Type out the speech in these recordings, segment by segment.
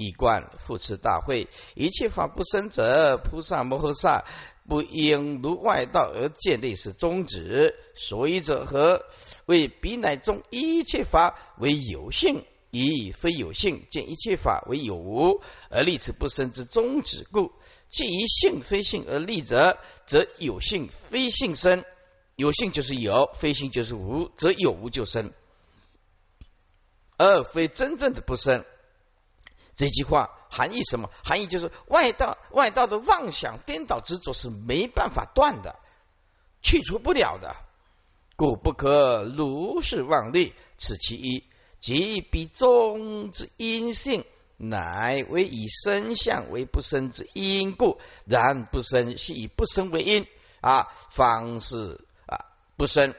以观复持大会，一切法不生者，菩萨摩诃萨不应如外道而见类是宗旨。所以者何？为彼乃中一切法为有性，以非有性见一切法为有无，而立此不生之宗旨故。既以性非性而立者，则有性非性生。有性就是有，非性就是无，则有无就生，而非真正的不生。这句话含义什么？含义就是外道外道的妄想颠倒执着是没办法断的，去除不了的，故不可如是妄虑。此其一，即彼中之因性。乃为以生相为不生之因故，然不生系以不生为因啊，方是啊不生，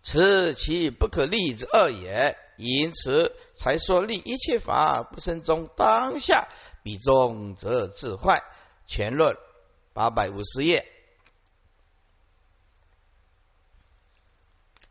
此其不可立之恶也。因此才说立一切法不生中当下彼中则自坏。全论八百五十页，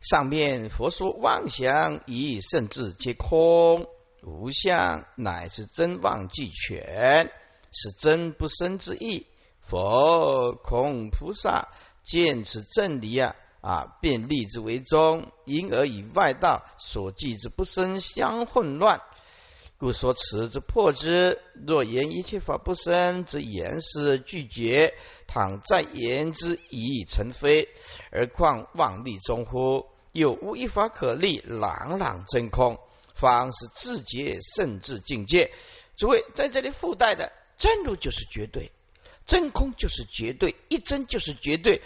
上面佛说妄想以甚至皆空。无相乃是真妄俱全，是真不生之意。佛空菩萨见此正理啊啊，便立之为宗，因而以外道所记之不生相混乱，故说此之破之。若言一切法不生，则言是拒绝；倘再言之，已成非，而况妄立中乎？又无一法可立，朗朗真空。方是自觉甚至境界。诸位在这里附带的真如就是绝对，真空就是绝对，一真就是绝对。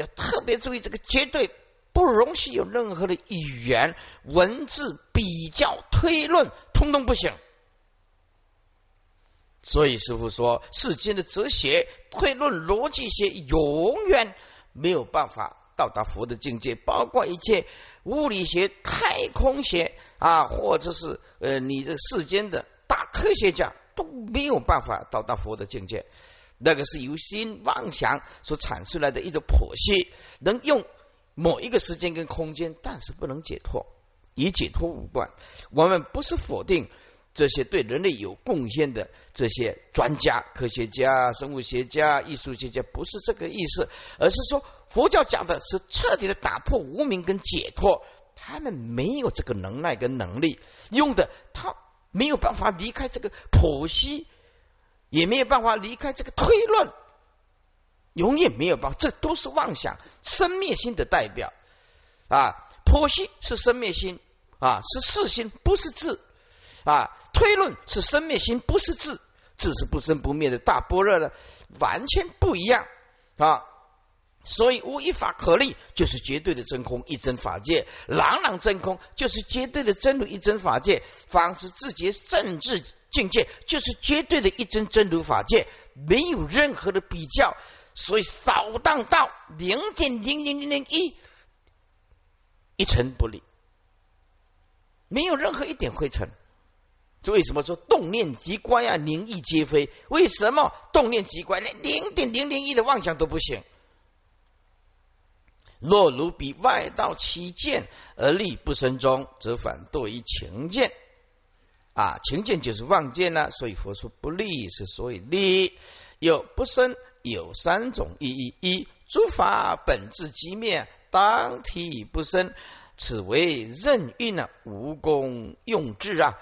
要特别注意这个绝对，不容许有任何的语言、文字比较、推论，通通不行。所以师傅说，世间的哲学、推论、逻辑学永远没有办法到达佛的境界，包括一切物理学、太空学。啊，或者是呃，你这世间的大科学家都没有办法到达佛的境界，那个是由心妄想所产出来的一种剖析，能用某一个时间跟空间，但是不能解脱，与解脱无关。我们不是否定这些对人类有贡献的这些专家、科学家、生物学家、艺术学家，不是这个意思，而是说佛教讲的是彻底的打破无明跟解脱。他们没有这个能耐跟能力，用的他没有办法离开这个剖析，也没有办法离开这个推论，永远没有办法，这都是妄想生灭心的代表啊！剖析是生灭心啊，是事心，不是智啊！推论是生灭心，不是智，智是不生不灭的大般若的，完全不一样啊！所以无一法可立，就是绝对的真空一真法界；朗朗真空，就是绝对的真如一真法界；方是自觉甚至境界，就是绝对的一真真如法界，没有任何的比较。所以扫荡到零点零零零零一一尘不离，没有任何一点灰尘。这为什么说动念即乖呀？灵异皆非？为什么动念即乖？连零点零零一的妄想都不行？若如比外道起见而立不生中，则反堕于情见啊！情见就是妄见呢，所以佛说不利是所以利。有不生有三种意义：一诸法本质即灭，当体不生，此为任运呢，无功用智啊。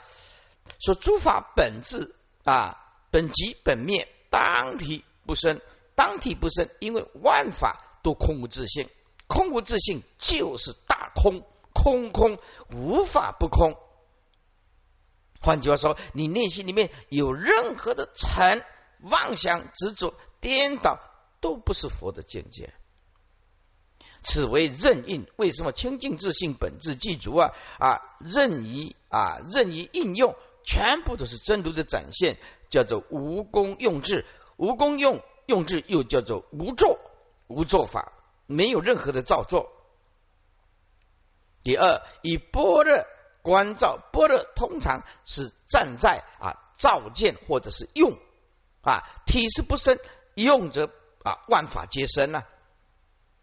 说诸法本质啊，本即本灭，当体不生，当体不生，因为万法都空无自性。空无自性就是大空，空空无法不空。换句话说，你内心里面有任何的尘、妄想、执着、颠倒，都不是佛的见解。此为任运。为什么清净自性本质具足啊？啊，任意啊，任意应用，全部都是真如的展现，叫做无功用智。无功用用智，又叫做无作无作法。没有任何的造作。第二，以般若观照，般若通常是站在啊照见或者是用啊体是不生，用则啊万法皆生呢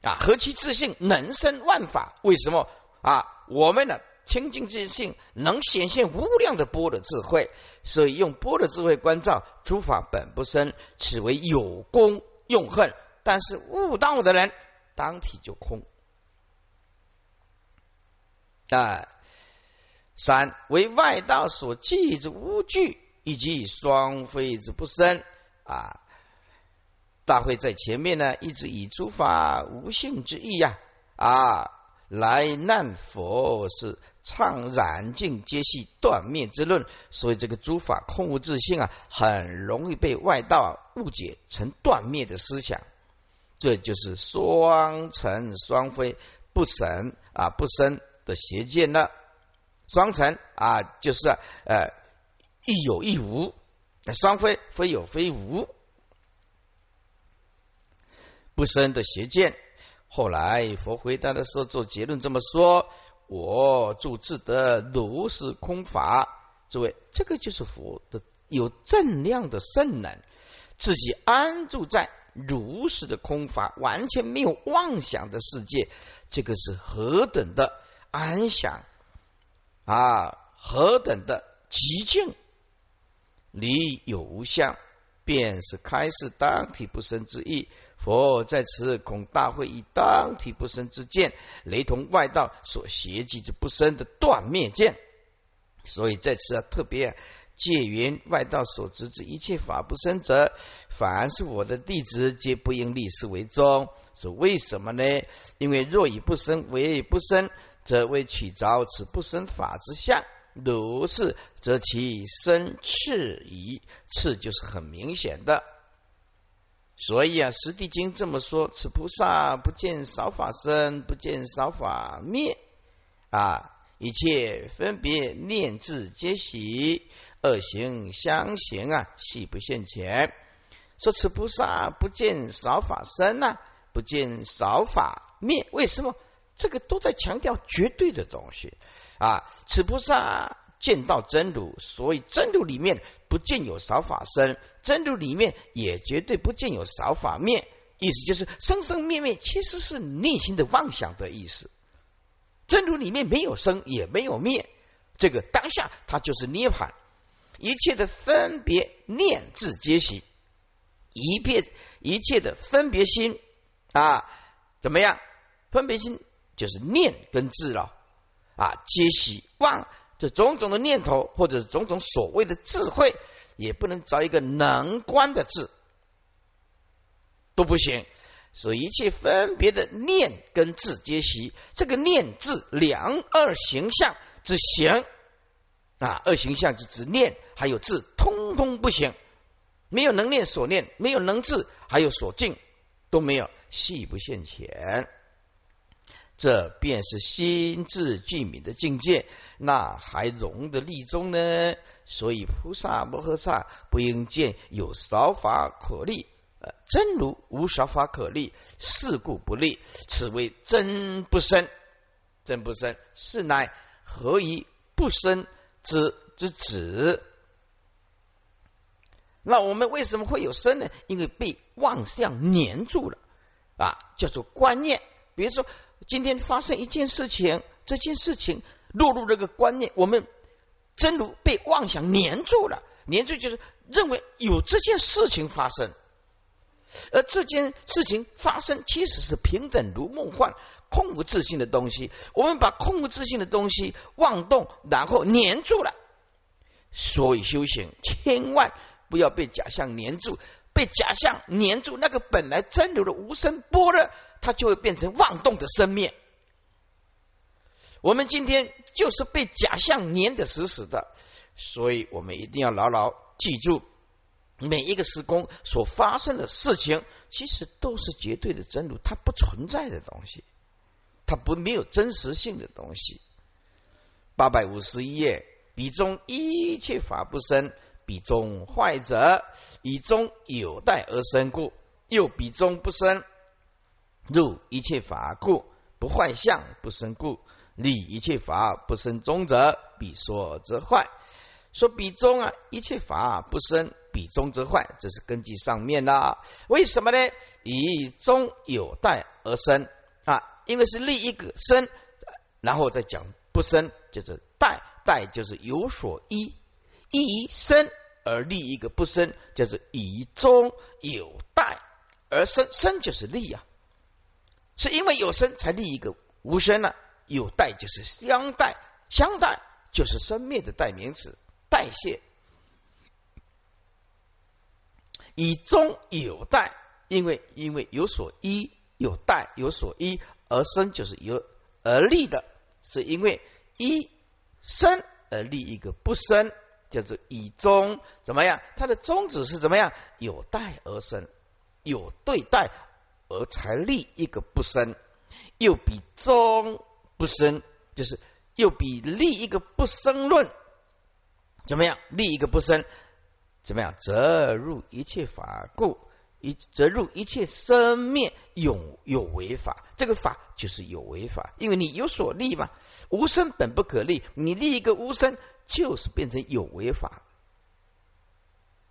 啊何其自信能生万法？为什么啊？我们呢清净自性，能显现无量的波的智慧，所以用波的智慧关照诸法本不生，此为有功用恨。但是悟道的人，当体就空。啊，三为外道所记之无惧，以及双非之不生。啊，大会在前面呢，一直以诸法无性之意呀，啊。来难佛是唱染净皆系断灭之论，所以这个诸法空无自性啊，很容易被外道误解成断灭的思想。这就是双成双非不神啊不生的邪见了。双成啊，就是呃亦有亦无；双非非有非无，不生的邪见。后来佛回答的时候做结论这么说：我住自得如是空法。诸位，这个就是佛的有正量的圣能，自己安住在如是的空法，完全没有妄想的世界。这个是何等的安详啊！何等的极静，离有无相，便是开示当体不生之意。佛在此恐大会以当体不生之见，雷同外道所邪计之不生的断灭见，所以在此啊特别借云外道所知之一切法不生者，凡是我的弟子，皆不应立事为宗。是为什么呢？因为若以不生为不生，则为取着此不生法之相；如是，则其生次矣。次就是很明显的。所以啊，《十地经》这么说：此菩萨不见少法生，不见少法灭啊！一切分别念字皆喜，恶行相行啊，系不现前。说此菩萨不见少法生啊，不见少法灭。为什么？这个都在强调绝对的东西啊！此菩萨。见到真如，所以真如里面不见有少法生，真如里面也绝对不见有少法灭。意思就是生生灭灭其实是内心的妄想的意思。真如里面没有生也没有灭，这个当下它就是涅槃。一切的分别念字皆息，一片一切的分别心啊，怎么样？分别心就是念跟字了啊，皆息妄。这种种的念头，或者是种种所谓的智慧，也不能找一个能观的字，都不行。所以一切分别的念跟字皆习。这个念字两二形象之行啊，二形象之之念，还有字，通通不行。没有能念所念，没有能字，还有所敬，都没有，系不现前。这便是心智具明的境界，那还容得立中呢？所以菩萨摩诃萨不应见有少法可立，呃，真如无少法可立，是故不立。此为真不生，真不生，是乃何以不生之之子？那我们为什么会有生呢？因为被妄相粘住了啊，叫做观念。比如说。今天发生一件事情，这件事情落入这个观念，我们真如被妄想粘住了，粘住就是认为有这件事情发生，而这件事情发生其实是平等如梦幻、空无自信的东西。我们把空无自信的东西妄动，然后粘住了。所以修行千万不要被假象粘住，被假象粘住，那个本来真如的无声波的。它就会变成妄动的生灭。我们今天就是被假象粘得死死的，所以我们一定要牢牢记住，每一个时空所发生的事情，其实都是绝对的真如，它不存在的东西，它不没有真实性的东西。八百五十一页，彼中一切法不生，彼中坏者以中有待而生故，又彼中不生。入一切法故不坏相不生故立一切法不生中者必说则坏。说彼中啊一切法不生彼中则坏这是根据上面啦。为什么呢？以中有待而生啊因为是立一个生然后再讲不生就是代，代就是有所依，依生而立一个不生，就是以中有代而生，生就是立啊，是因为有生才立一个无生呢，有代就是相代，相代就是生灭的代名词，代谢。以中有代，因为因为有所依，有代有所依而生，就是有而立的，是因为一生而立一个不生，叫做以中怎么样？它的宗旨是怎么样？有代而生，有对待而才立一个不生，又比中不生，就是又比立一个不生论怎么样？立一个不生。怎么样？则入一切法故，一则入一切生灭有有为法。这个法就是有为法，因为你有所立嘛。无生本不可立，你立一个无生，就是变成有为法。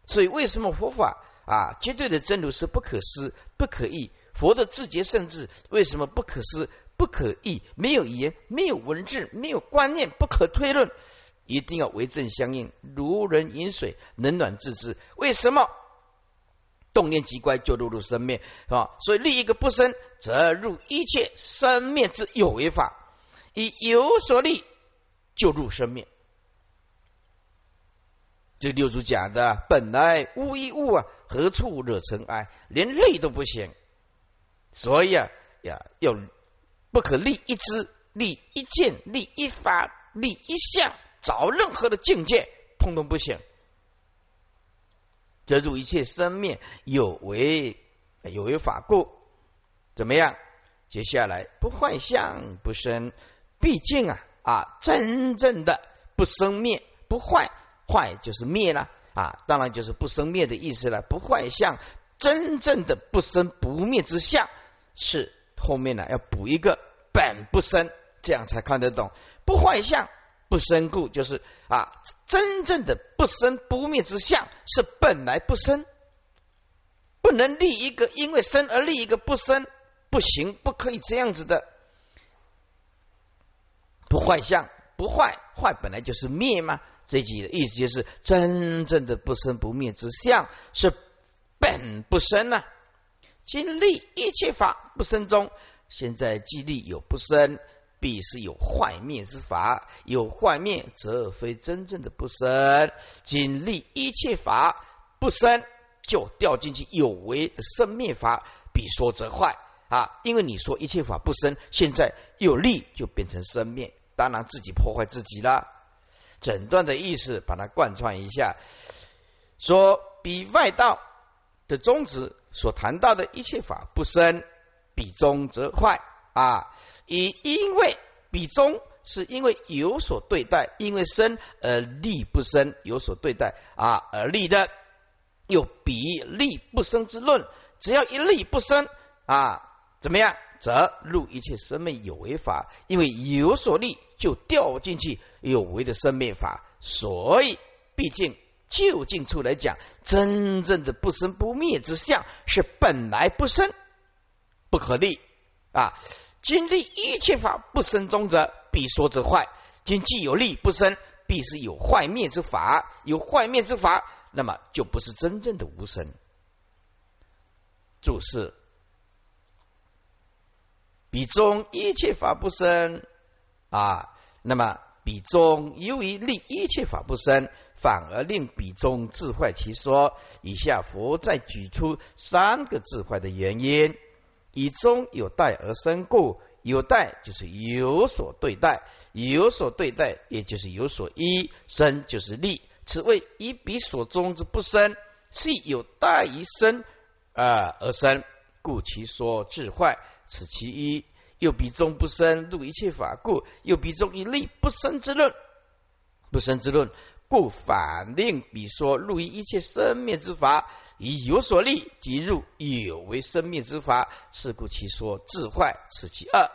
所以为什么佛法啊，绝对的真如是不可思、不可议？佛的自觉甚至为什么不可思、不可议？没有言，没有文字，没有观念，不可推论。一定要为正相应，如人饮水，冷暖自知。为什么动念即乖，就入入生灭，是吧？所以立一个不生，则入一切生灭之有为法。以有所立，就入生灭。这六祖讲的，本来无一物啊，何处惹尘埃？连立都不行。所以啊，呀，要不可立一知，立一见，立一法，立一相。找任何的境界，通通不行。则入一切生灭有为有为法故，怎么样？接下来不坏相不生，毕竟啊啊，真正的不生灭不坏，坏就是灭了啊，当然就是不生灭的意思了。不坏相，真正的不生不灭之相，是后面呢要补一个本不生，这样才看得懂不坏相。不生故，就是啊，真正的不生不灭之相是本来不生，不能立一个因为生而立一个不生，不行，不可以这样子的。不坏相，不坏，坏本来就是灭嘛。这句的意思就是，真正的不生不灭之相是本不生呐。今立一切法不生中，现在既立有不生。必是有坏灭之法，有坏灭则非真正的不生。仅立一切法不生，就掉进去有为的生灭法，比说则坏啊！因为你说一切法不生，现在有立就变成生灭，当然自己破坏自己了。整段的意思把它贯穿一下，说比外道的宗旨所谈到的一切法不生，比中则坏啊。以因为比中是因为有所对待，因为生而利不生，有所对待啊而利的，又比利不生之论，只要一利不生啊，怎么样？则入一切生命有为法，因为有所利就掉进去有为的生命法，所以毕竟就近处来讲，真正的不生不灭之相是本来不生，不可立啊。今立一切法不生中者，必说之坏；今既有立不生，必是有坏灭之法。有坏灭之法，那么就不是真正的无生。注释：彼中一切法不生啊，那么彼中由于令一切法不生，反而令彼中自坏其说。以下佛再举出三个自坏的原因。以中有待而生故，有待就是有所对待，有所对待也就是有所依，生就是立。此谓以彼所中之不生，是有待于生啊而生，故其说智坏。此其一。又彼中不生，入一切法故，又彼中一立不生之论，不生之论。故反令彼说入于一切生灭之法，以有所立即入有为生灭之法，是故其说自坏。此其二，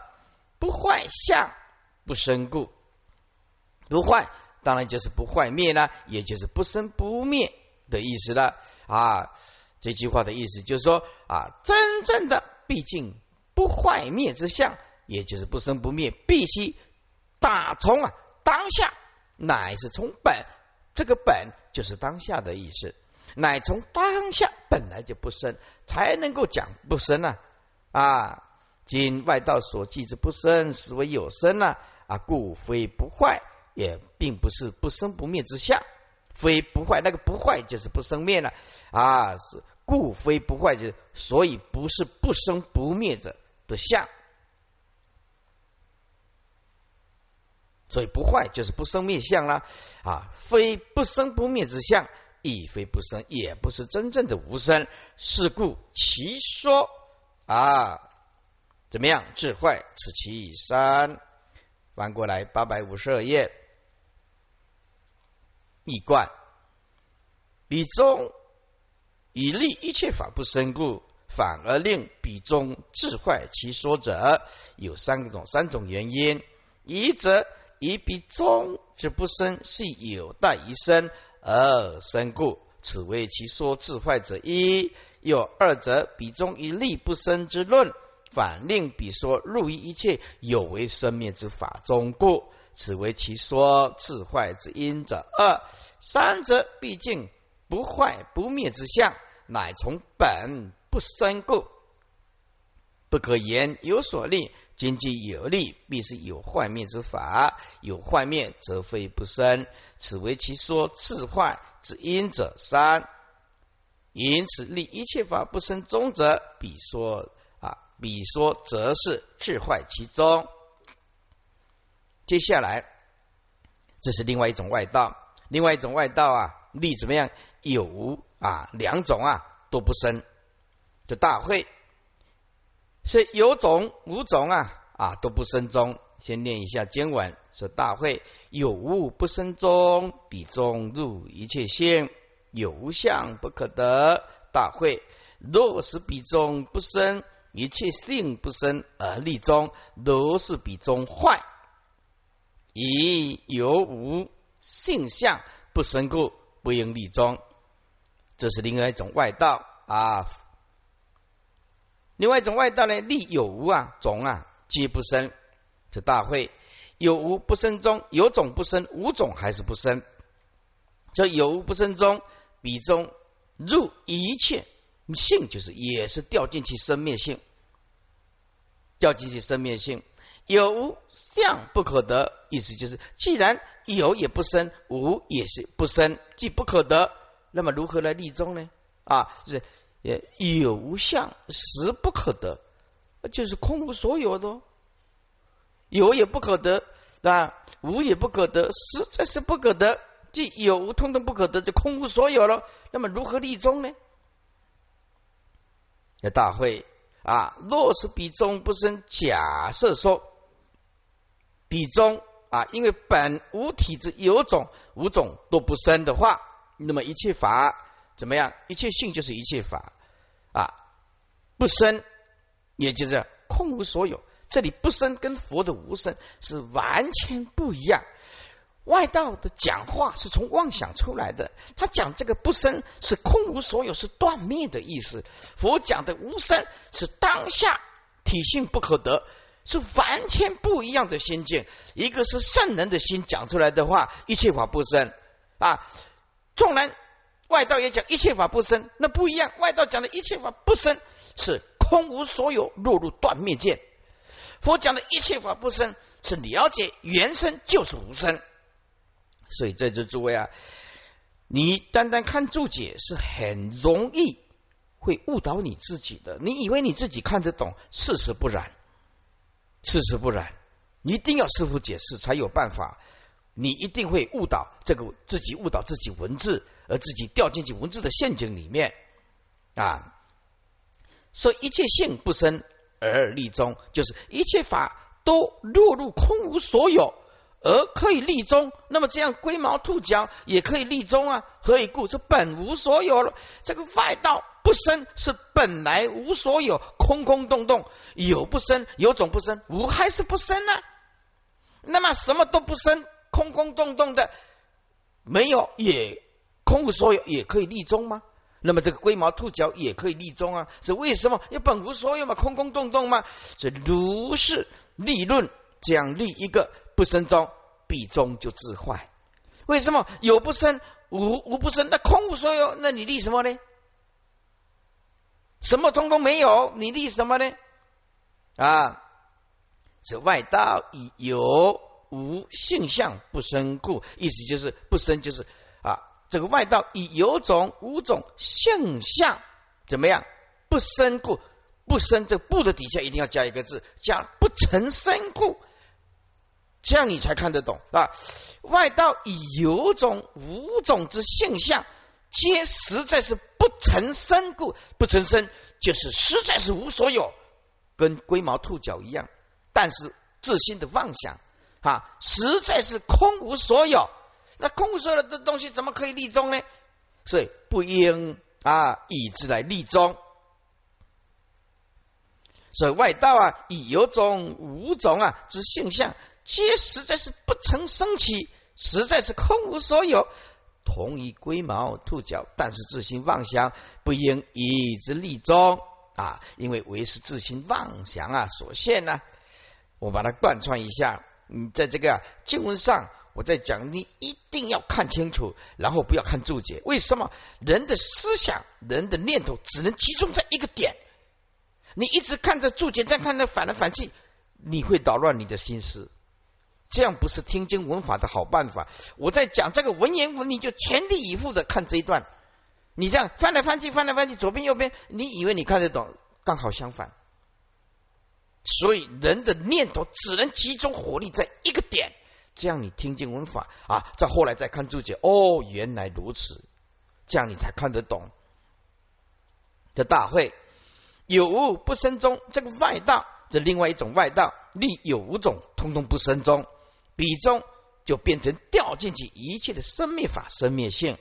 不坏相不生故，不坏当然就是不坏灭呢，也就是不生不灭的意思了啊。这句话的意思就是说啊，真正的毕竟不坏灭之相，也就是不生不灭，必须打从啊。当下，乃是从本，这个本就是当下的意思，乃从当下本来就不生，才能够讲不生啊啊！今外道所记之不生，实为有生啊啊，故非不坏，也并不是不生不灭之相，非不坏，那个不坏就是不生灭了啊，是故非不坏，就所以不是不生不灭者的相。所以不坏就是不生灭相啦，啊，非不生不灭之相，亦非不生，也不是真正的无生。是故其说啊，怎么样？智坏，此其三。翻过来八百五十二页，易观彼中以立一切法不生故，反而令彼中智坏其说者，有三种三种原因。一则以彼中之不生是有待于生而生故，此为其说自坏者一；有二则彼中以力不生之论，反令彼说入于一切有为生灭之法中故，此为其说自坏之因者二；三则毕竟不坏不灭之相，乃从本不生故，不可言有所立。经济有利，必是有坏灭之法；有坏灭，则非不生。此为其说自坏之因者三。因此立一切法不生中者，彼说啊，彼说则是自坏其中。接下来，这是另外一种外道。另外一种外道啊，立怎么样？有啊？两种啊都不生。这大会。是有种无种啊啊都不生中，先念一下经文说大会有物不生中，彼中入一切性，有无相不可得。大会若是彼中不生，一切性不生而立中，都是彼中坏。以有无性相不生故，不应立中。这是另外一种外道啊。另外一种外道呢，立有无啊，种啊皆不生。这大会有无不生中，有种不生，无种还是不生。这有无不生中，彼中入一切性，就是也是掉进去生灭性，掉进去生灭性。有无相不可得，意思就是，既然有也不生，无也是不生，既不可得，那么如何来立中呢？啊，就是。也有无相，实不可得，就是空无所有的，有也不可得，啊，无也不可得，实在是不可得。既有无通通不可得，就空无所有了。那么如何立中呢？那大会啊，若是比中不生，假设说比中啊，因为本无体之有种无种都不生的话，那么一切法。怎么样？一切性就是一切法啊，不生，也就是空无所有。这里不生跟佛的无生是完全不一样。外道的讲话是从妄想出来的，他讲这个不生是空无所有，是断灭的意思。佛讲的无生是当下体性不可得，是完全不一样的心境。一个是圣人的心讲出来的话，一切法不生啊，纵然。外道也讲一切法不生，那不一样。外道讲的一切法不生是空无所有，落入断灭见。佛讲的一切法不生是了解原生就是无生。所以在这诸位啊，你单单看注解是很容易会误导你自己的。你以为你自己看得懂，事实不然，事实不然。一定要师傅解释才有办法。你一定会误导这个自己，误导自己文字，而自己掉进去文字的陷阱里面啊！说一切性不生而立中，就是一切法都落入空无所有而可以立中。那么这样龟毛兔角也可以立中啊？何以故？这本无所有了。这个外道不生是本来无所有，空空洞洞有不生，有种不生，无还是不生呢？那么什么都不生。空空洞洞的，没有也空无所有，也可以立中吗？那么这个龟毛兔角也可以立中啊？是为什么？要本无所有嘛，空空洞洞嘛。这如是立论，讲立一个不生中，必中就自坏。为什么有不生，无无不生？那空无所有，那你立什么呢？什么通通没有，你立什么呢？啊，是外道以有无性相不生故，意思就是不生，就是啊，这个外道以有种无种性相怎么样不生故？不生这不的底下一定要加一个字，加不成生故，这样你才看得懂啊。外道以有种无种之性相，皆实在是不成生故，不成生就是实在是无所有，跟龟毛兔角一样。但是自心的妄想啊，实在是空无所有。那空无所有的东西怎么可以立中呢？所以不应啊以之来立中。所以外道啊，以有种无种啊之现象，皆实在是不曾生起，实在是空无所有，同一龟毛兔角。但是自心妄想，不应以之立中啊，因为为是自心妄想啊所现呢。我把它贯穿一下，你在这个经文上，我在讲，你一定要看清楚，然后不要看注解。为什么人的思想、人的念头只能集中在一个点？你一直看着注解，再看着反来反去，你会捣乱你的心思。这样不是听经闻法的好办法。我在讲这个文言文，你就全力以赴的看这一段。你这样翻来翻去，翻来翻去，左边右边，你以为你看得懂？刚好相反。所以人的念头只能集中火力在一个点。这样你听经闻法啊，再后来再看注解，哦，原来如此，这样你才看得懂。的大会。有无不生中，这个外道，这另外一种外道，立有无种，通通不生中，比中就变成掉进去一切的生灭法、生灭性。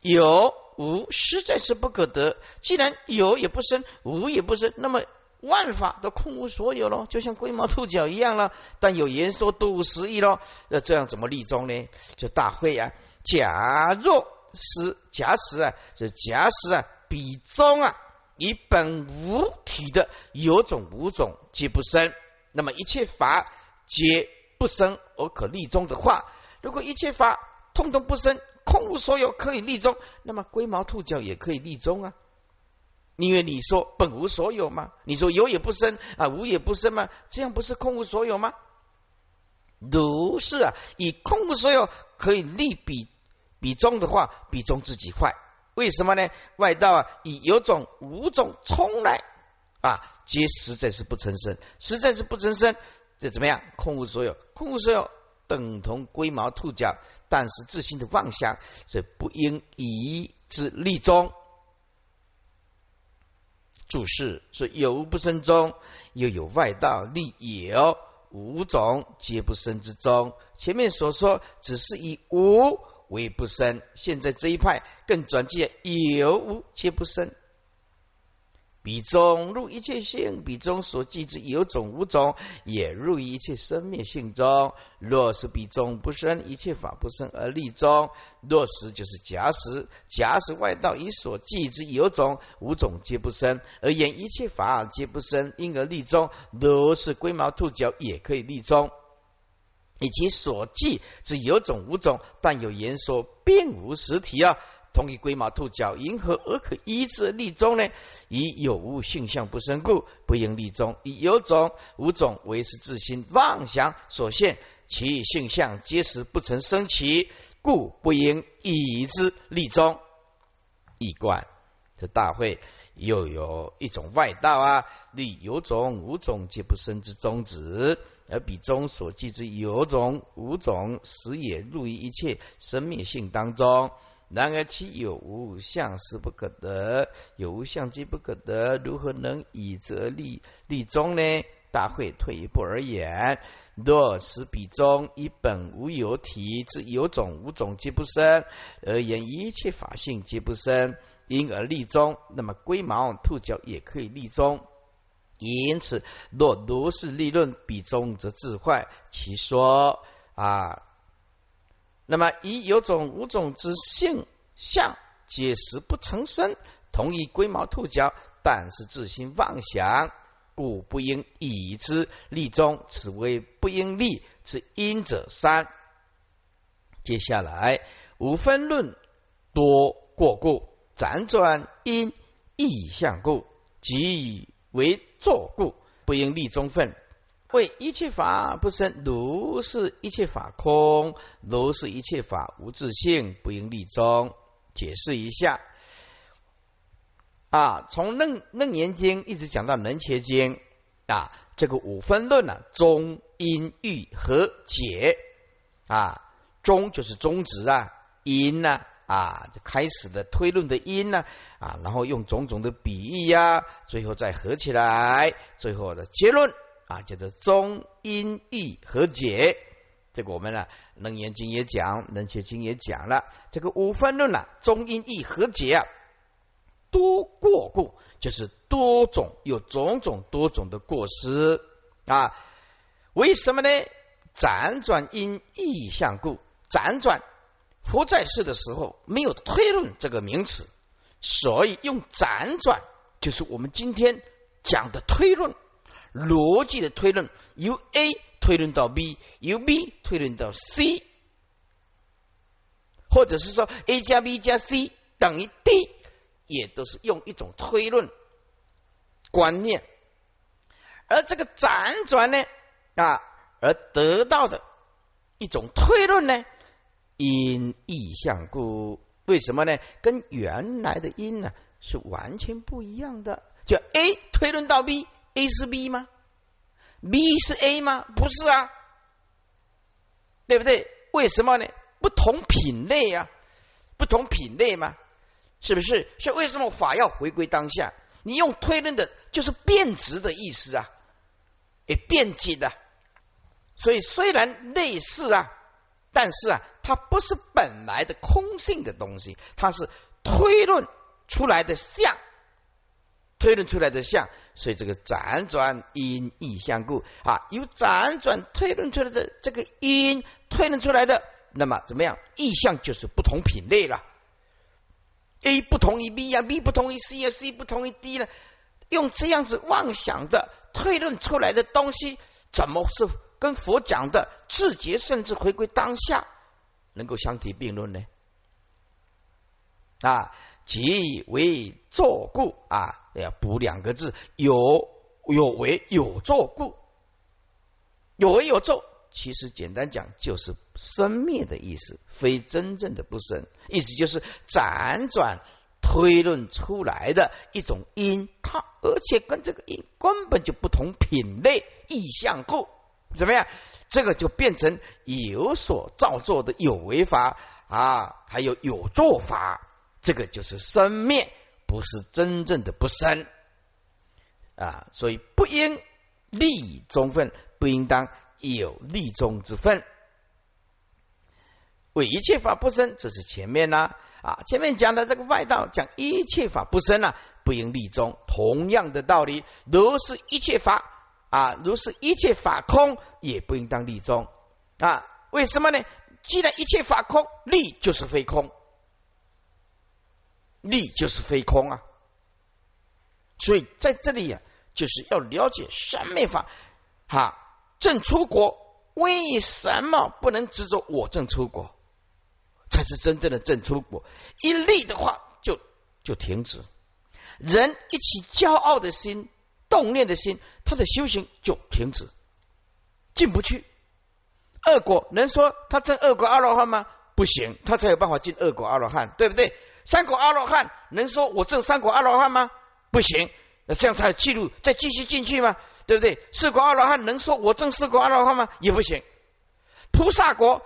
有无实在是不可得，既然有也不生，无也不生，那么万法都空无所有了，就像龟毛兔角一样了。但有言说都无实义了，那这样怎么立中呢？就大会啊，假若是假使啊，这假使啊，比中啊。以本无体的有种无种皆不生，那么一切法皆不生而可立中的话，如果一切法通通不生，空无所有可以立中，那么龟毛兔角也可以立中啊。因为你说本无所有吗？你说有也不生啊，无也不生吗？这样不是空无所有吗？如是啊，以空无所有可以立比比中的话，比中自己坏。为什么呢？外道啊，以有种无种从来啊，皆实在是不成身，实在是不成身，这怎么样？空无所有，空无所有等同龟毛兔角，但是自信的妄想，是不应以之立中。注释是有无不生中，又有外道立有无种皆不生之中。前面所说只是以无。为不生，现在这一派更转介有无皆不生。彼中入一切性，彼中所记之有种无种，也入一切生灭性中。若是彼中不生，一切法不生而立中。若是就是假实，假使外道以所记之有种无种皆不生，而言一切法皆不生，因而立中。若是龟毛兔角也可以立中。以其所记之有种无种，但有言说并无实体啊。同以龟毛兔角，银何而可依之立中呢？以有无性相不生故，不应立中。以有种无种为是自心妄想所现，其性相皆实不曾生起，故不应以之立中。易观这大会又有一种外道啊，立有种无种皆不生之宗旨。而彼中所记之有种无种，实也入于一切生灭性当中。然而其有无相是不可得，有无相即不可得，如何能以则立立中呢？大会退一步而言，若使彼中以本无有体之有种无种皆不生，而言一切法性皆不生，因而立中，那么龟毛兔角也可以立中。因此，若如是立论，比中则自坏。其说啊，那么以有种无种之性相，皆实不成身，同一龟毛兔角，但是自心妄想，故不应以之立中。此为不应立之因者三。接下来五分论多过故，辗转因意相故，即以为作故，不应立中分。为一切法不生，如是一切法空，如是一切法无自性，不应立中。解释一下啊，从楞楞严经一直讲到楞伽经啊，这个五分论呢，中因欲和解啊，中就是中止啊，因呢啊，开始的推论的因呢啊，然后用种种的比喻呀，最后再合起来，最后的结论。啊，叫做中因义和解，这个我们呢，楞严经也讲，楞伽经也讲了。这个五分论呢，中因义和解啊，多过故，就是多种有种种多种的过失啊。为什么呢？辗转因意向故，辗转佛在世的时候没有推论这个名词，所以用辗转，就是我们今天讲的推论。逻辑的推论，由 A 推论到 B，由 B 推论到 C，或者是说 A 加 B 加 C 等于 D，也都是用一种推论观念。而这个辗转呢，啊，而得到的一种推论呢，因意象故，为什么呢？跟原来的因呢是完全不一样的。就 A 推论到 B。A 是 B 吗？B 是 A 吗？不是啊，对不对？为什么呢？不同品类呀，不同品类嘛，是不是？所以为什么法要回归当下？你用推论的，就是变质的意思啊，也变紧的。所以虽然类似啊，但是啊，它不是本来的空性的东西，它是推论出来的相。推论出来的相，所以这个辗转因意相故啊，由辗转推论出来的这个因推论出来的，那么怎么样？意象就是不同品类了。A 不同于 B 呀，B 不同于 C 呀，C 不同于 D 了。用这样子妄想的推论出来的东西，怎么是跟佛讲的自觉甚至回归当下能够相提并论呢？啊？即为作故啊，要补两个字，有有为有作故，有为有作，其实简单讲就是生灭的意思，非真正的不生，意思就是辗转推论出来的一种因，它而且跟这个因根本就不同品类意象后，怎么样？这个就变成有所造作的有为法啊，还有有作法。这个就是生灭，不是真正的不生啊，所以不应立中分，不应当有利中之分。为一切法不生，这是前面呢啊，前面讲的这个外道讲一切法不生啊，不应立中。同样的道理，如是一切法啊，如是一切法空，也不应当立中啊。为什么呢？既然一切法空，立就是非空。力就是非空啊，所以在这里呀，就是要了解三昧法。哈，正出国为什么不能执着我正出国，才是真正的正出国。一立的话，就就停止。人一起骄傲的心、动念的心，他的修行就停止，进不去。恶果能说他正恶果阿罗汉吗？不行，他才有办法进恶果阿罗汉，对不对？三果阿罗汉能说我证三果阿罗汉吗？不行，那这样才有记录，再继续进去吗？对不对？四果阿罗汉能说我证四果阿罗汉吗？也不行。菩萨国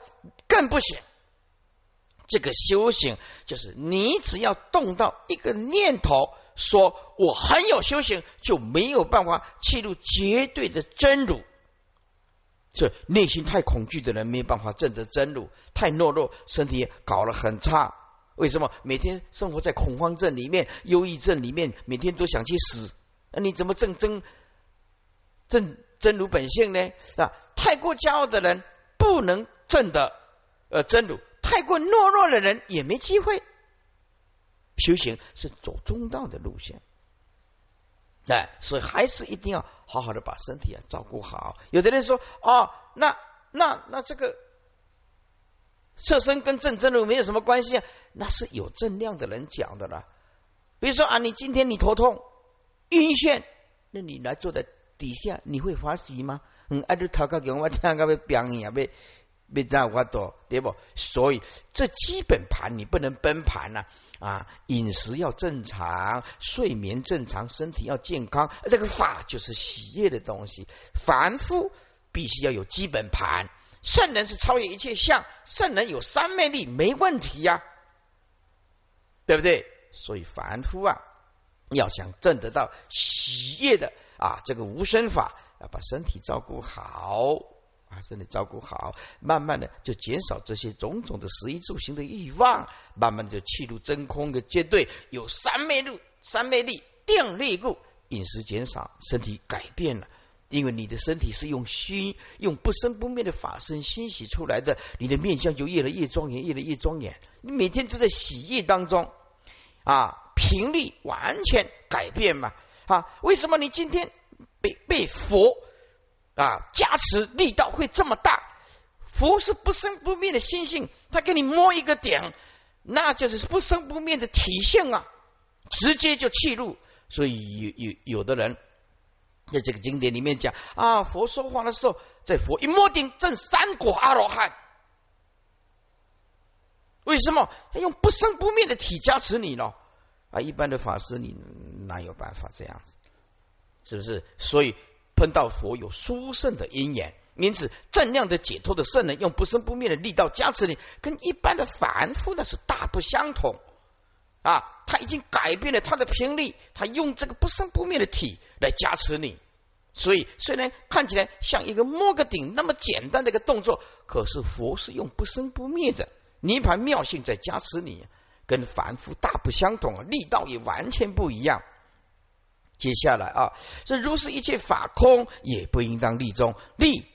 更不行。这个修行就是你只要动到一个念头，说我很有修行，就没有办法进入绝对的真如。这内心太恐惧的人没有办法证得真如，太懦弱，身体搞得很差。为什么每天生活在恐慌症里面、忧郁症里面，每天都想去死？那你怎么正真正真如本性呢？啊，太过骄傲的人不能证得呃真如，太过懦弱的人也没机会。修行是走中道的路线，哎，所以还是一定要好好的把身体啊照顾好。有的人说哦，那那那这个色身跟正真如没有什么关系啊，那是有正量的人讲的了。比如说啊，你今天你头痛晕眩，那你来坐在底下，你会发喜吗？嗯，啊，你头壳给我听个要病呀，要要怎我多对不？所以这基本盘你不能崩盘呐啊！饮食要正常，睡眠正常，身体要健康。这个法就是喜悦的东西，凡夫必须要有基本盘。圣人是超越一切相，圣人有三昧力，没问题呀，对不对？所以凡夫啊，要想证得到喜悦的啊，这个无生法，要把身体照顾好啊，身体照顾好，慢慢的就减少这些种种的食衣住行的欲望，慢慢的就去入真空的阶段，有三昧力，三昧力定力故，饮食减少，身体改变了。因为你的身体是用心、用不生不灭的法身欣喜出来的，你的面相就越来越庄严，越来越庄严。你每天都在喜悦当中啊，频率完全改变嘛啊？为什么你今天被被佛啊加持力道会这么大？佛是不生不灭的心性，他给你摸一个点，那就是不生不灭的体现啊，直接就气入。所以有有有的人。在这个经典里面讲啊，佛说话的时候，在佛一摸顶正三果阿罗汉，为什么他用不生不灭的体加持你呢？啊，一般的法师你哪有办法这样子？是不是？所以碰到佛有殊胜的因缘，因此正量的解脱的圣人用不生不灭的力道加持你，跟一般的凡夫那是大不相同啊！他已经改变了他的频率，他用这个不生不灭的体来加持你。所以，虽然看起来像一个摸个顶那么简单的一个动作，可是佛是用不生不灭的涅盘妙性在加持你，跟凡夫大不相同，力道也完全不一样。接下来啊，这如是一切法空，也不应当立中立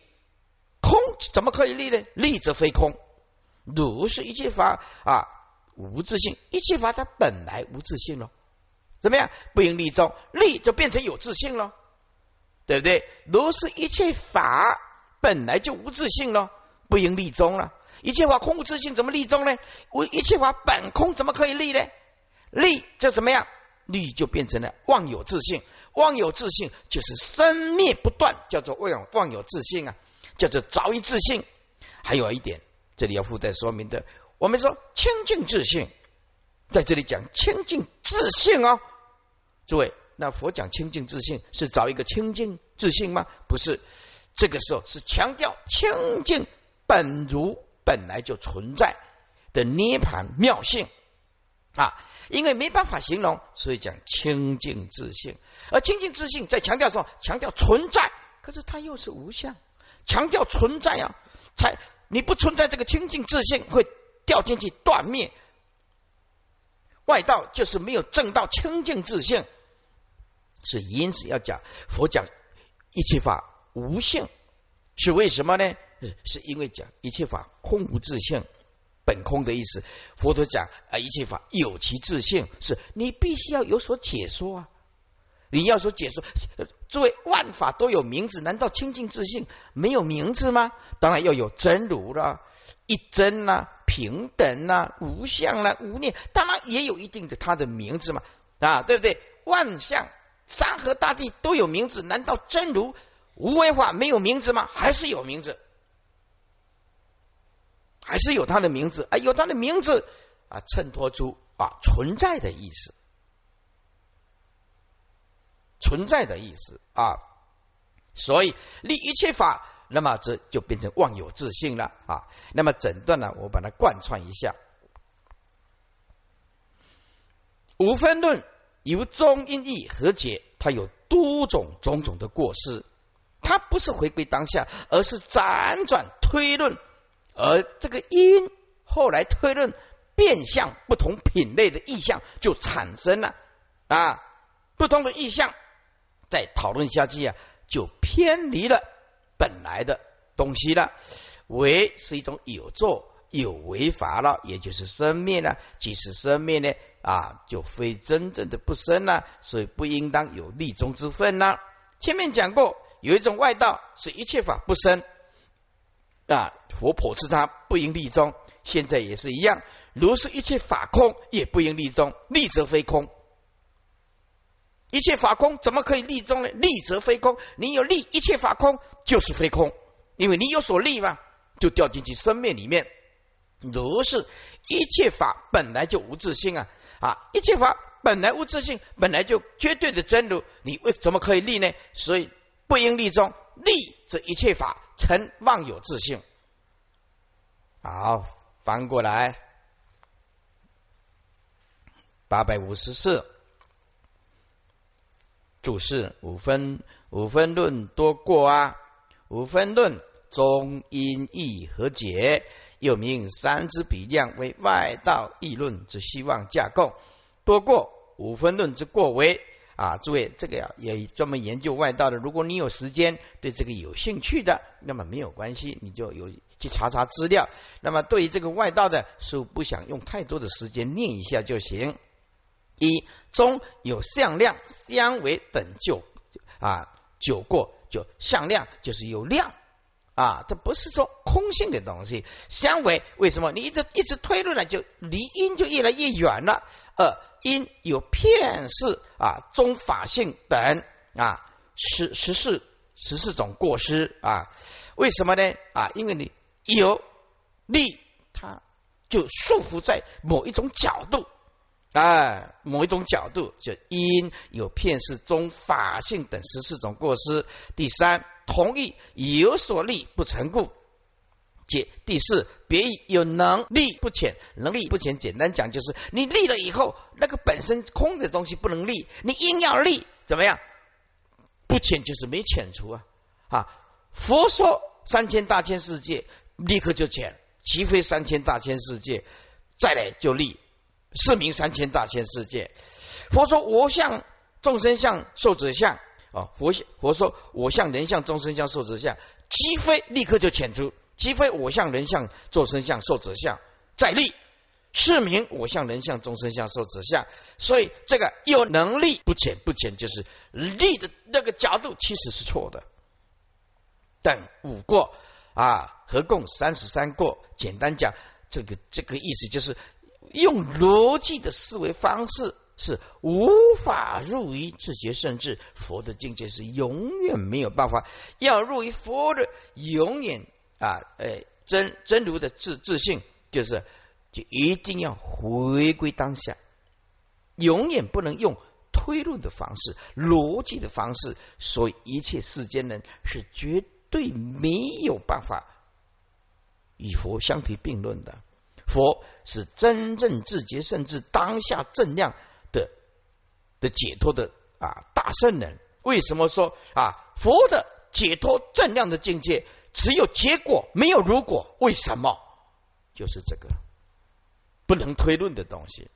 空，怎么可以立呢？立则非空。如是一切法啊，无自性，一切法它本来无自性了，怎么样？不应立中立，就变成有自性了。对不对？如是一切法本来就无自性了，不应立中了。一切法空无自性，怎么立中呢？我一切法本空，怎么可以立呢？立就怎么样？立就变成了妄有自性，妄有自性就是生灭不断，叫做妄妄有自性啊，叫做着一自性。还有一点，这里要附带说明的，我们说清净自性，在这里讲清净自性哦，诸位。那佛讲清净自信是找一个清净自信吗？不是，这个时候是强调清净本如本来就存在的涅盘妙性啊，因为没办法形容，所以讲清净自信。而清净自信在强调时候，强调存在，可是它又是无相，强调存在啊，才你不存在这个清净自信会掉进去断灭，外道就是没有证到清净自信。是因此要讲佛讲一切法无性，是为什么呢？是因为讲一切法空无自性，本空的意思。佛陀讲啊，一切法有其自性，是你必须要有所解说啊。你要说解说，诸位万法都有名字，难道清净自性没有名字吗？当然要有真如了，一真呐，平等呐，无相啦，无念，当然也有一定的它的名字嘛，啊，对不对？万象。山河大地都有名字，难道真如无为法没有名字吗？还是有名字，还是有它的名字啊？有它的名字啊，衬托出啊存在的意思，存在的意思啊。所以立一切法，那么这就变成妄有自信了啊。那么整段呢，我把它贯穿一下，无分论。由中因义和解，它有多种种种的过失，它不是回归当下，而是辗转推论，而这个因后来推论变相不同品类的意象就产生了啊，不同的意象再讨论下去啊，就偏离了本来的东西了，为是一种有作。有为法了，也就是生灭了。即使生灭呢，啊，就非真正的不生了，所以不应当有立中之分呢。前面讲过，有一种外道是一切法不生啊，佛婆赐他不应立中。现在也是一样。如是一切法空，也不应立中，立则非空。一切法空怎么可以立中呢？立则非空。你有立，一切法空就是非空，因为你有所立嘛，就掉进去生灭里面。如是一切法本来就无自性啊啊！一切法本来无自性，本来就绝对的真如，你为怎么可以立呢？所以不应立中，立则一切法成妄有自性。好，翻过来，八百五十四。注释五分五分论多过啊，五分论中因义和解，又名三支比量为外道议论之希望架构，多过五分论之过为啊，诸位这个呀也专门研究外道的，如果你有时间对这个有兴趣的，那么没有关系，你就有去查查资料。那么对于这个外道的，是不想用太多的时间念一下就行。一中有向量相为等就啊，久过就向量就是有量啊，这不是说空性的东西。相为为什么？你一直一直推论呢，就离因就越来越远了。二因有片式啊，中法性等啊，十十四十四种过失啊。为什么呢？啊，因为你有力，它就束缚在某一种角度。啊，某一种角度，就因有片式中法性等十四种过失。第三，同意有所立不成故。解第四，别意有能力不浅，能力不浅，简单讲就是你立了以后，那个本身空的东西不能立，你硬要立，怎么样？不浅就是没浅除啊！啊，佛说三千大千世界，立刻就浅，其非三千大千世界，再来就立。四名三千大千世界。佛说我相众生相受者相啊，佛佛说我相人相众生相受者相，即非立刻就遣出，即非我相人相众生相受者相再立，是名我相人相众生相受者相。所以这个有能力不浅不浅，就是立的那个角度其实是错的。等五过啊，合共三十三过。简单讲，这个这个意思就是。用逻辑的思维方式是无法入于自觉甚至佛的境界。是永远没有办法。要入于佛的永远啊，哎，真真如的自自信，就是就一定要回归当下，永远不能用推论的方式、逻辑的方式，所以一切世间人是绝对没有办法与佛相提并论的。佛是真正自觉，甚至当下正量的的解脱的啊大圣人。为什么说啊佛的解脱正量的境界只有结果没有如果？为什么？就是这个不能推论的东西。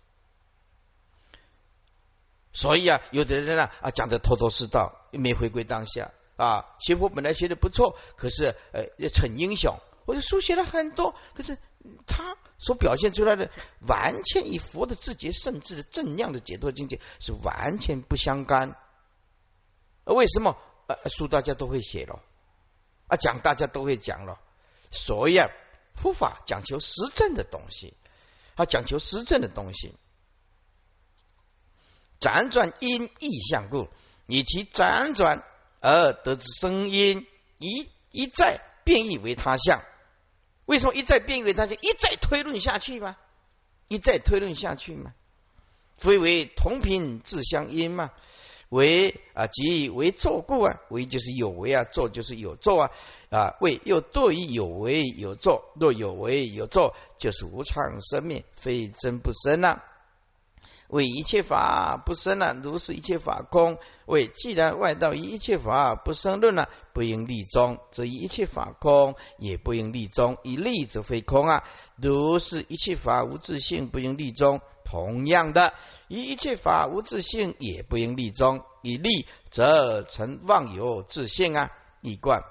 所以啊，有的人呢啊讲的头头是道，又没回归当下啊。学佛本来学的不错，可是呃逞英雄，我就书写了很多，可是他。所表现出来的完全与佛的自觉甚至的正量的解脱境界是完全不相干。为什么？呃，书大家都会写了，啊，讲大家都会讲了。所以啊，佛法讲求实证的东西，它讲求实证的东西。辗转因意相故，以其辗转而得之声音，一一再变异为他相。为什么一再变为他就一再推论下去吗？一再推论下去吗？非为同频自相因嘛？为啊，即为作故啊？为就是有为啊，作就是有作啊啊！为又多于有为有作，若有为有作，就是无常生灭，非真不生啊。为一切法不生了，如是一切法空。为既然外道一切法不生论了，不应立中，则一切法空也不应立中。以立则非空啊，如是一切法无自性，不应立中。同样的，一切法无自性也不应立中。以立则成妄有自性啊，一贯。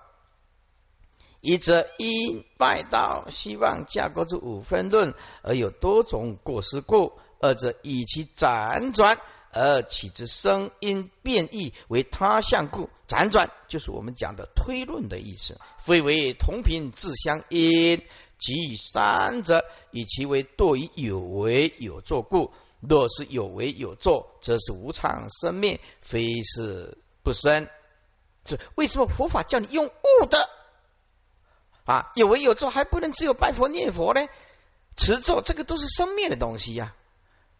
一则因外道希望架构出五分论，而有多种过失故。二者以其辗转而起之声音变异为他相故，辗转就是我们讲的推论的意思，非为同频自相因，即三者以其为堕于有为有作故。若是有为有作，则是无常生灭，非是不生。这为什么佛法叫你用悟的啊？有为有作还不能只有拜佛念佛呢？持咒这个都是生灭的东西呀！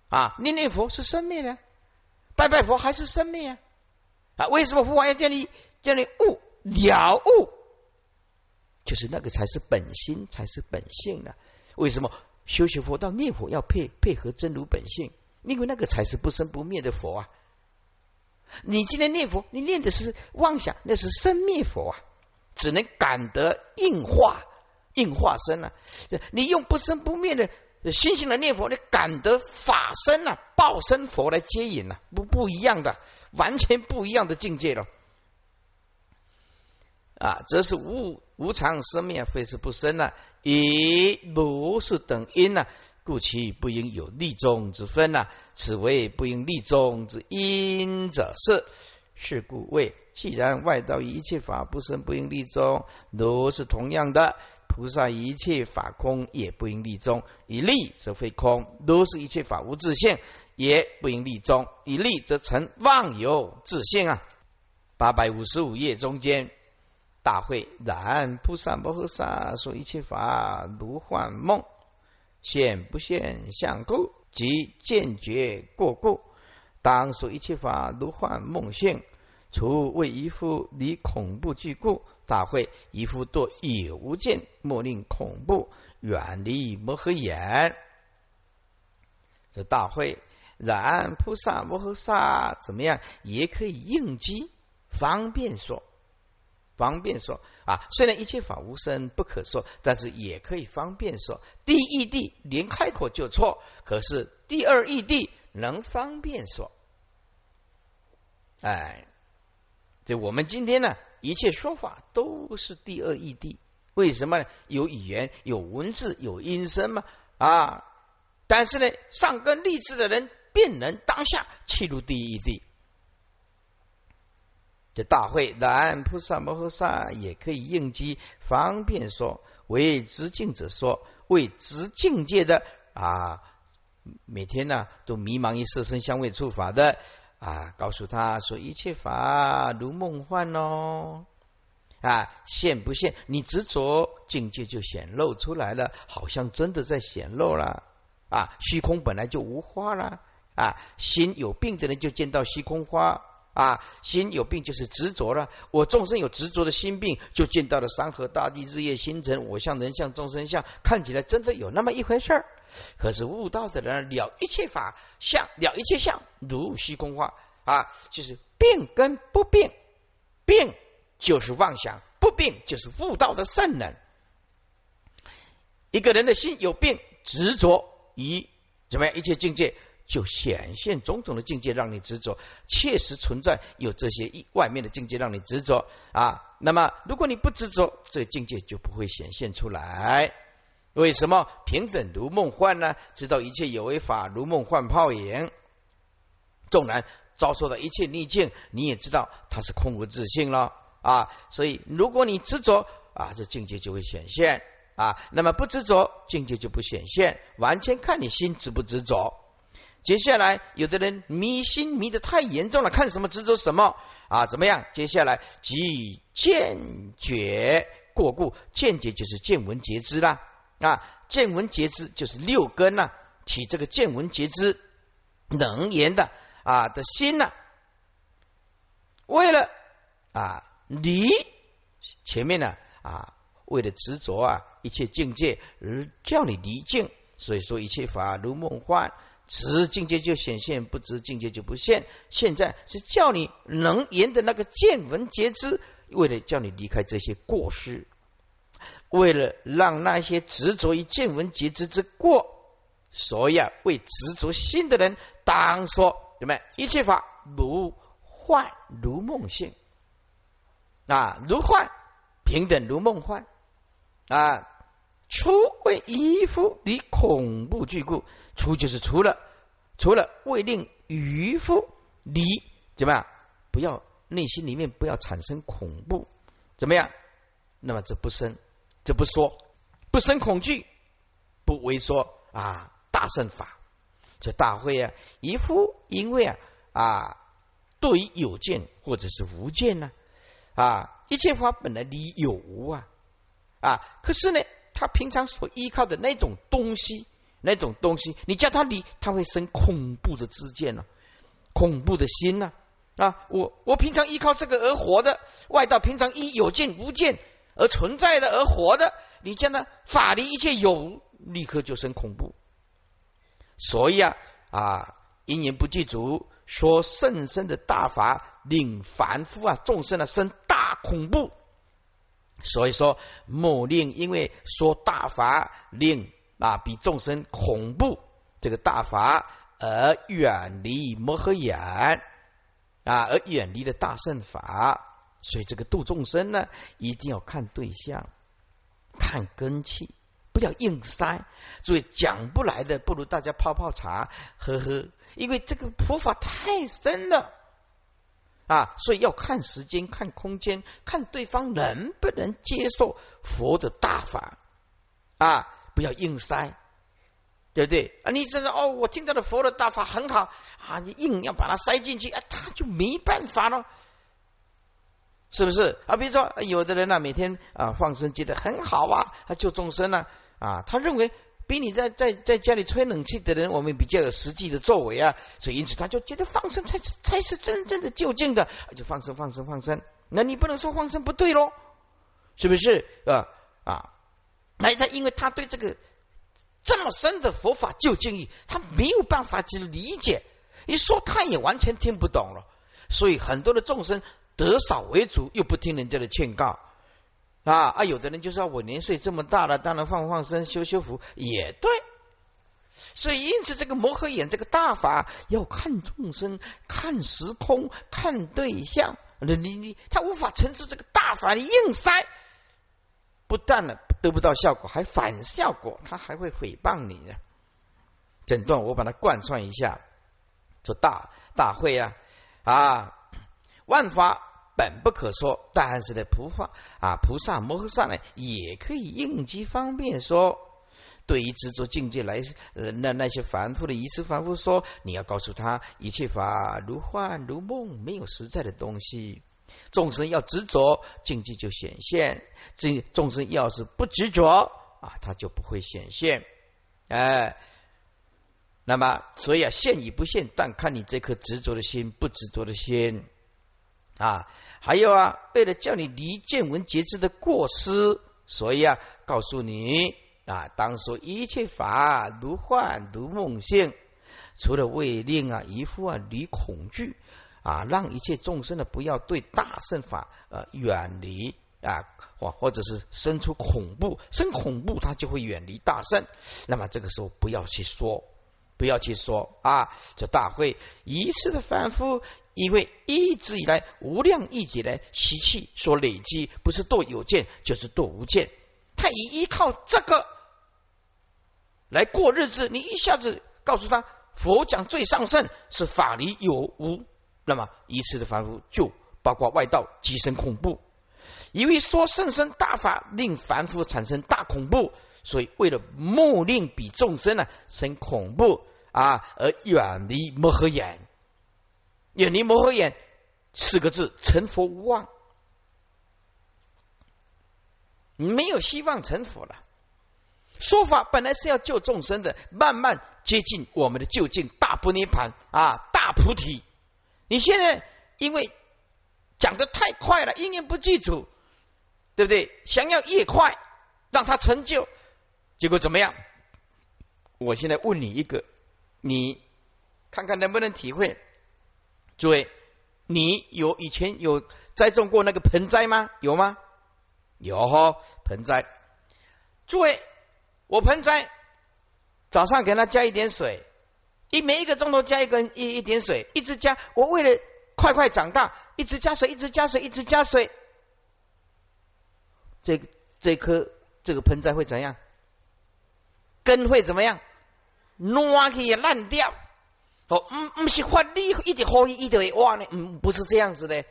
啊念念佛是生灭的，拜拜佛还是生灭啊？啊，为什么佛法要叫你叫你悟了悟？就是那个才是本心，才是本性呢？为什么？修习佛道念佛要配配合真如本性，因为那个才是不生不灭的佛啊！你今天念佛，你念的是妄想，那是生灭佛啊，只能感得应化应化身啊。这你用不生不灭的心性的念佛，你感得法身啊，报身佛来接引啊，不不一样的，完全不一样的境界了。啊，则是无无常生灭，非是不生呢？以如是等因呢，故其不应有利中之分呢。此为不应利中之因者是。是故谓，既然外道一切法不生，不应利中，如是同样的，菩萨一切法空，也不应立中。以利则非空，如是一切法无自性，也不应立中。以利则成妄有自性啊。八百五十五页中间。大会然菩萨摩诃萨说一切法如幻梦，现不现相故，即见觉过故。当说一切法如幻梦现，除为一夫离恐怖具故。大会一夫堕有无见，莫令恐怖远离摩诃眼。这大会然菩萨摩诃萨怎么样也可以应机方便说。方便说啊，虽然一切法无生不可说，但是也可以方便说。第一义谛连开口就错，可是第二义谛能方便说。哎，这我们今天呢，一切说法都是第二义谛。为什么呢？有语言、有文字、有音声嘛啊！但是呢，上根立志的人便能当下切入第一义谛。这大会，南菩萨摩诃萨也可以应机方便说，为知境者说，为知境界的啊，每天呢都迷茫于色身香味触法的啊，告诉他说一切法如梦幻哦啊，现不现？你执着境界就显露出来了，好像真的在显露了啊，虚空本来就无花了啊，心有病的人就见到虚空花。啊，心有病就是执着了。我众生有执着的心病，就见到了山河大地、日夜星辰、我相、人相、众生相，看起来真的有那么一回事儿。可是悟道的人了一切法相，了一切相，如虚空化啊，就是病跟不病，病就是妄想，不病就是悟道的圣人。一个人的心有病，执着于怎么样一切境界。就显现种种的境界让你执着，确实存在有这些一外面的境界让你执着啊。那么如果你不执着，这个境界就不会显现出来。为什么平等如梦幻呢？知道一切有为法如梦幻泡影，纵然遭受的一切逆境，你也知道它是空无自性了啊。所以如果你执着啊，这境界就会显现啊。那么不执着，境界就不显现，完全看你心执不执着。接下来，有的人迷心迷的太严重了，看什么执着什么啊？怎么样？接下来即见觉过故，见觉就是见闻觉知啦啊！见闻觉知就是六根呐，起这个见闻觉知能言的啊的心呐，为了啊离前面呢啊，为了执着啊一切境界而叫你离境，所以说一切法如梦幻。执境界就显现，不执境界就不现。现在是叫你能言的那个见闻觉知，为了叫你离开这些过失，为了让那些执着于见闻觉知之过，所以啊，为执着心的人，当说什么？一切法如幻如梦现啊，如幻平等如梦幻啊。除为一夫离恐怖具故，除就是除了，除了为令渔夫离怎么样？不要内心里面不要产生恐怖，怎么样？那么这不生，这不说，不生恐惧，不为说啊大圣法。这大会啊，一夫因为啊啊，对于有见或者是无见呢啊，一切法本来离有无啊啊，可是呢，他平常所依靠的那种东西，那种东西，你叫他离，他会生恐怖的知见呢，恐怖的心呢啊，我我平常依靠这个而活的，外道平常依有见无见而存在的而活的，你见他法离一切有，立刻就生恐怖。所以啊啊，因缘不具足，说甚深的大法，令凡夫啊众生啊生大恐怖。所以说，莫令因为说大法令啊比众生恐怖，这个大法而远离摩诃眼啊，而远离了大圣法。所以这个度众生呢，一定要看对象，看根器。不要硬塞，所以讲不来的，不如大家泡泡茶喝喝。因为这个佛法太深了啊，所以要看时间、看空间、看对方能不能接受佛的大法啊！不要硬塞，对不对啊？你这是哦，我听到的佛的大法很好啊，你硬要把它塞进去啊，他就没办法了。是不是啊？比如说，有的人呢，每天啊放生，觉得很好啊，他救众生呢啊，他认为比你在在在家里吹冷气的人，我们比较有实际的作为啊，所以因此他就觉得放生才才是真正的就近的，就放生放生放生。那你不能说放生不对喽，是不是啊啊？那他因为他对这个这么深的佛法就近义，他没有办法去理解，一说他也完全听不懂了，所以很多的众生。得少为主，又不听人家的劝告啊啊！有的人就说：“我年岁这么大了，当然放放生、修修福也对。”所以，因此这个摩诃眼这个大法要看众生、看时空、看对象。你你你他无法承受这个大法，的硬塞，不但呢得不到效果，还反效果，他还会诽谤你呢。整段我把它贯穿一下，做大大会啊啊，万法。本不可说，但是呢，菩萨啊，菩萨摩诃萨呢，也可以应机方便说。对于执着境界来，呃，那那些凡夫的一次凡夫说，你要告诉他，一切法如幻如梦，没有实在的东西。众生要执着，境界就显现；这众生要是不执着啊，他就不会显现。哎，那么所以啊，现与不现，但看你这颗执着的心，不执着的心。啊，还有啊，为了叫你离见闻觉知的过失，所以啊，告诉你啊，当说一切法如幻如梦境，除了为令啊一副啊离恐惧啊，让一切众生呢不要对大圣法呃远离啊，或或者是生出恐怖，生恐怖他就会远离大圣。那么这个时候不要去说，不要去说啊，这大会一次的反复。因为一直以来无量亿劫的习气所累积，不是堕有见就是堕无见。他以依靠这个来过日子，你一下子告诉他佛讲最上圣是法离有无，那么一次的凡夫就包括外道极生恐怖。因为说圣深大法令凡夫产生大恐怖，所以为了莫令比众生呢生恐怖啊，而远离摩诃眼。远离摩诃眼四个字，成佛无望，没有希望成佛了。说法本来是要救众生的，慢慢接近我们的究竟大不涅盘啊，大菩提。你现在因为讲的太快了，因缘不具足，对不对？想要越快让他成就，结果怎么样？我现在问你一个，你看看能不能体会？诸位，你有以前有栽种过那个盆栽吗？有吗？有哈，盆栽。诸位，我盆栽早上给它加一点水，一每一个钟头加一根一一点水，一直加。我为了快快长大，一直加水，一直加水，一直加水。这这棵这个盆栽会怎样？根会怎么样？烂去烂掉。哦，嗯，不是发力一点好一点哇呢，嗯，不是这样子的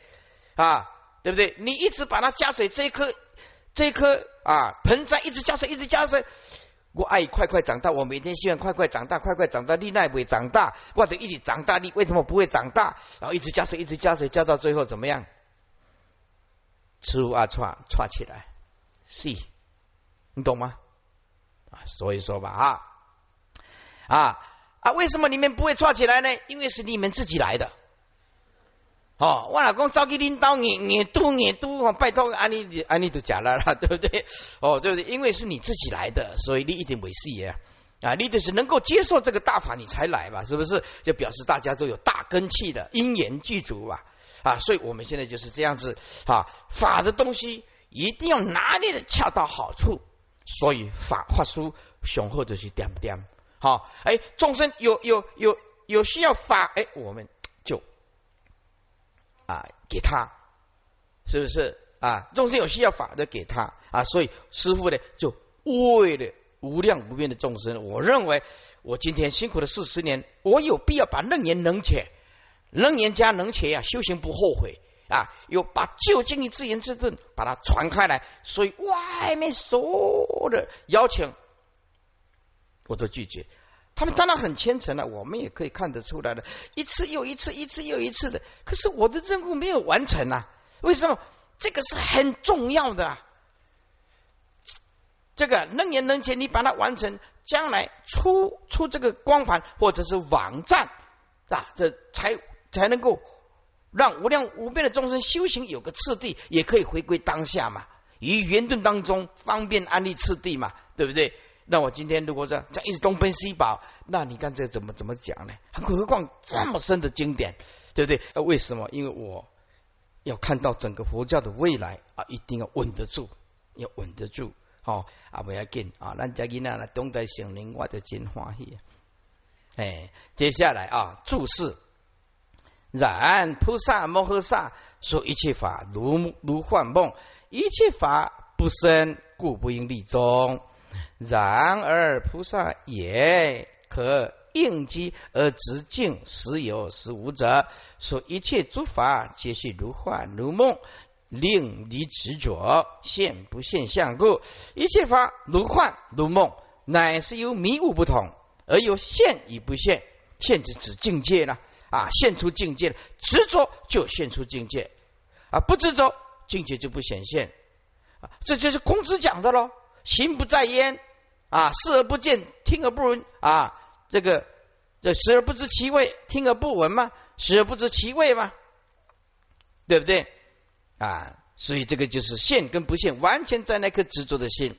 啊，对不对？你一直把它加水，这一颗这一颗啊，盆栽一直加水，一直加水。我爱快快长大，我每天希望快快长大，快快长大。你奈不会长大，或者一直长大，你为什么不会长大？然后一直加水，一直加水，加到最后怎么样？出啊串串起来，是，你懂吗？啊，所以说吧，啊啊啊，为什么你们不会串起来呢？因为是你们自己来的。哦，我老公早去领导，你你都你都，拜托安妮安妮都假了啦，对不对？哦，对不对？因为是你自己来的，所以你一定没事呀啊！你就是能够接受这个大法，你才来嘛，是不是？就表示大家都有大根气的因缘具足啊啊！所以我们现在就是这样子啊，法的东西一定要拿捏的恰到好处，所以法法书雄厚的是点不点？好，哎，众生有有有有需要法，哎，我们就。啊，给他，是不是啊？众生有需要法的给他啊，所以师傅呢，就为了无量无边的众生，我认为我今天辛苦了四十年，我有必要把楞严能且，楞严加能且呀，修行不后悔啊，又把究竟一自言自顿把它传开来，所以外面所有的邀请，我都拒绝。他们当然很虔诚了，我们也可以看得出来的，一次又一次，一次又一次的。可是我的任务没有完成啊！为什么？这个是很重要的，啊这个能言能钱，你把它完成，将来出出这个光盘或者是网站啊，这才才能够让无量无边的众生修行有个次第，也可以回归当下嘛，于圆顿当中方便安利次第嘛，对不对？那我今天如果说这样一直东奔西跑，那你看这怎么怎么讲呢？何况这么深的经典，对不对？呃，为什么？因为我要看到整个佛教的未来啊，一定要稳得住，要稳得住。好啊，不要紧啊，咱家囡仔呢懂得心灵，我就真欢喜。哎，接下来啊，注释：然菩萨摩诃萨说一切法如如幻梦，一切法不生，故不应立中。然而菩萨也可应机而直境实有实无者，说一切诸法皆是如幻如梦，令离执着现不现相故。一切法如幻如梦，乃是由迷雾不同，而有现与不现。现是指境界了啊，现出境界了，执着就现出境界啊，不执着境界就不显现啊，这就是孔子讲的喽，心不在焉。啊，视而不见，听而不闻啊，这个这视而不知其味，听而不闻嘛，视而不知其味嘛，对不对啊？所以这个就是现跟不现，完全在那颗执着的心，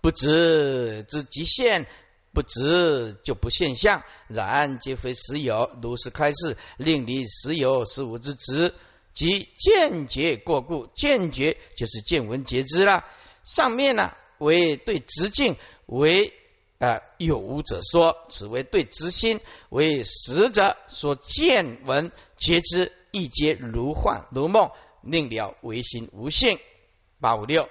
不执之即现，不执就不现象，然皆非实有，如是开示，令离实有实无之执，即见觉过故，见觉就是见闻觉知了，上面呢。为对直境为啊有无者说，此为对直心为实者所见闻皆知一皆如幻如梦，令了唯心无性。八五六，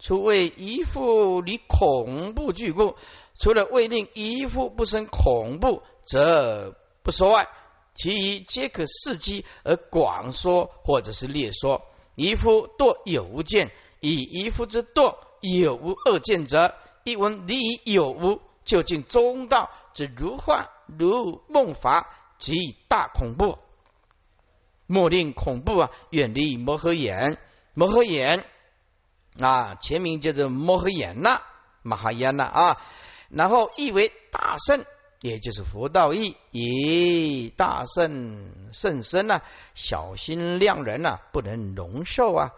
除为一夫离恐怖惧故，除了未令一夫不生恐怖，则不说外，其余皆可伺机而广说，或者是略说。一夫堕有无见，以一夫之堕。有无二见者，一闻离有无，究竟中道之如幻如梦法，即大恐怖。莫令恐怖啊，远离摩诃眼。摩诃眼啊，全名叫做摩诃眼呐，马哈耶呐啊。然后意为大圣，也就是佛道义。以大圣圣身呐，小心量人呐，不能容受啊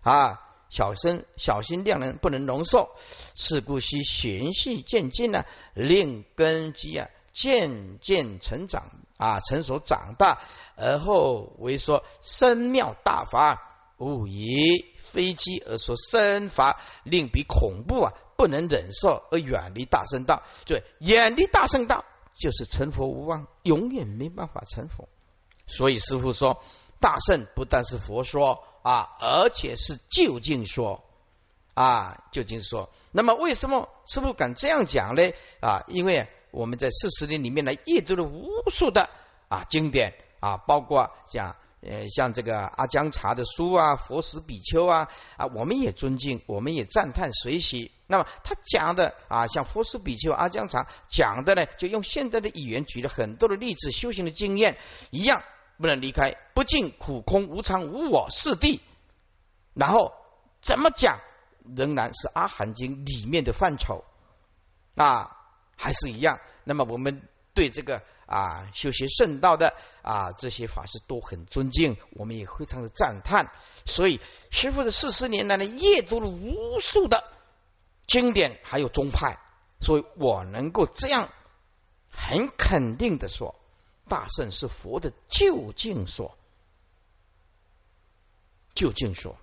啊。小生小心量人不能容受，是故须循序渐进呢，令根基啊渐渐成长啊成熟长大，而后为说深妙大法，勿以飞机而说深法，令彼恐怖啊不能忍受而远离大圣道。对，远离大圣道就是成佛无望，永远没办法成佛。所以师傅说，大圣不但是佛说。啊，而且是就近说啊，就近说。那么为什么师傅敢这样讲呢？啊，因为我们在四十年里面呢，阅读了无数的啊经典啊，包括像呃，像这个阿姜查的书啊，佛史比丘啊啊，我们也尊敬，我们也赞叹随喜。那么他讲的啊，像佛史比丘、阿姜查讲的呢，就用现代的语言举了很多的例子，修行的经验一样，不能离开不净、苦、空、无常、无我四谛。然后怎么讲，仍然是阿含经里面的范畴啊，还是一样。那么我们对这个。啊，修习圣道的啊，这些法师都很尊敬，我们也非常的赞叹。所以师傅的四十年来呢，阅读了无数的经典，还有宗派，所以我能够这样很肯定的说，大圣是佛的究竟所，究竟所。